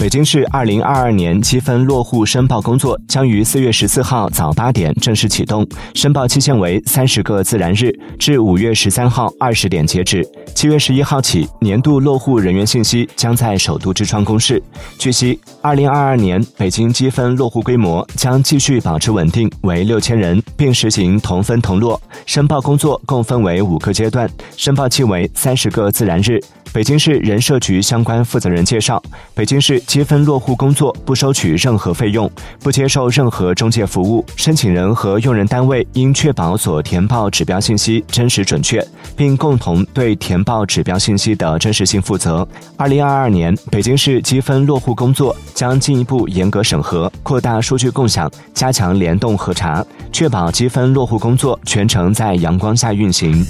北京市二零二二年积分落户申报工作将于四月十四号早八点正式启动，申报期限为三十个自然日，至五月十三号二十点截止。七月十一号起，年度落户人员信息将在首都之窗公示。据悉，二零二二年北京积分落户规模将继续保持稳定，为六千人，并实行同分同落。申报工作共分为五个阶段，申报期为三十个自然日。北京市人社局相关负责人介绍，北京市积分落户工作不收取任何费用，不接受任何中介服务。申请人和用人单位应确保所填报指标信息真实准确，并共同对填报指标信息的真实性负责。二零二二年，北京市积分落户工作将进一步严格审核，扩大数据共享，加强联动核查，确保积分落户工作全程在阳光下运行。